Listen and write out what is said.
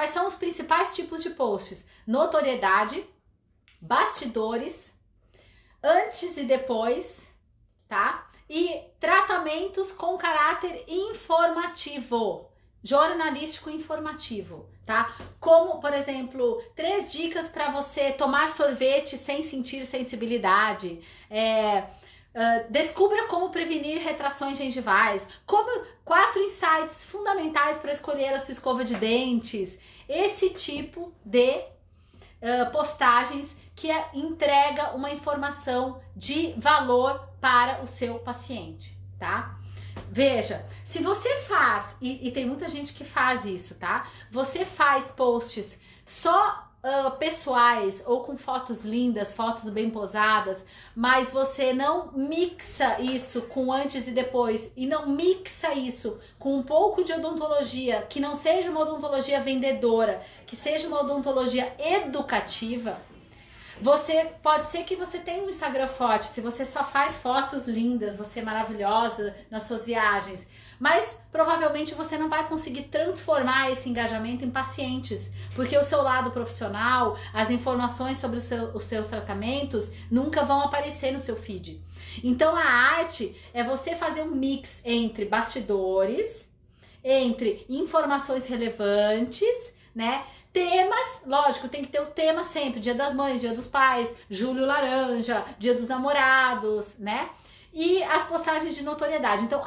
Quais são os principais tipos de posts? Notoriedade, bastidores, antes e depois, tá? E tratamentos com caráter informativo, jornalístico informativo, tá? Como, por exemplo, três dicas para você tomar sorvete sem sentir sensibilidade. É, Uh, descubra como prevenir retrações gengivais, como quatro insights fundamentais para escolher a sua escova de dentes, esse tipo de uh, postagens que é, entrega uma informação de valor para o seu paciente, tá? Veja, se você faz, e, e tem muita gente que faz isso, tá? Você faz posts só uh, pessoais ou com fotos lindas, fotos bem posadas, mas você não mixa isso com antes e depois e não mixa isso com um pouco de odontologia que não seja uma odontologia vendedora, que seja uma odontologia educativa. Você pode ser que você tenha um Instagram forte, se você só faz fotos lindas, você é maravilhosa nas suas viagens, mas provavelmente você não vai conseguir transformar esse engajamento em pacientes, porque o seu lado profissional, as informações sobre seu, os seus tratamentos nunca vão aparecer no seu feed. Então a arte é você fazer um mix entre bastidores, entre informações relevantes, né? Temas, lógico, tem que ter o tema sempre: Dia das Mães, Dia dos Pais, Julho Laranja, Dia dos Namorados, né? E as postagens de notoriedade. Então,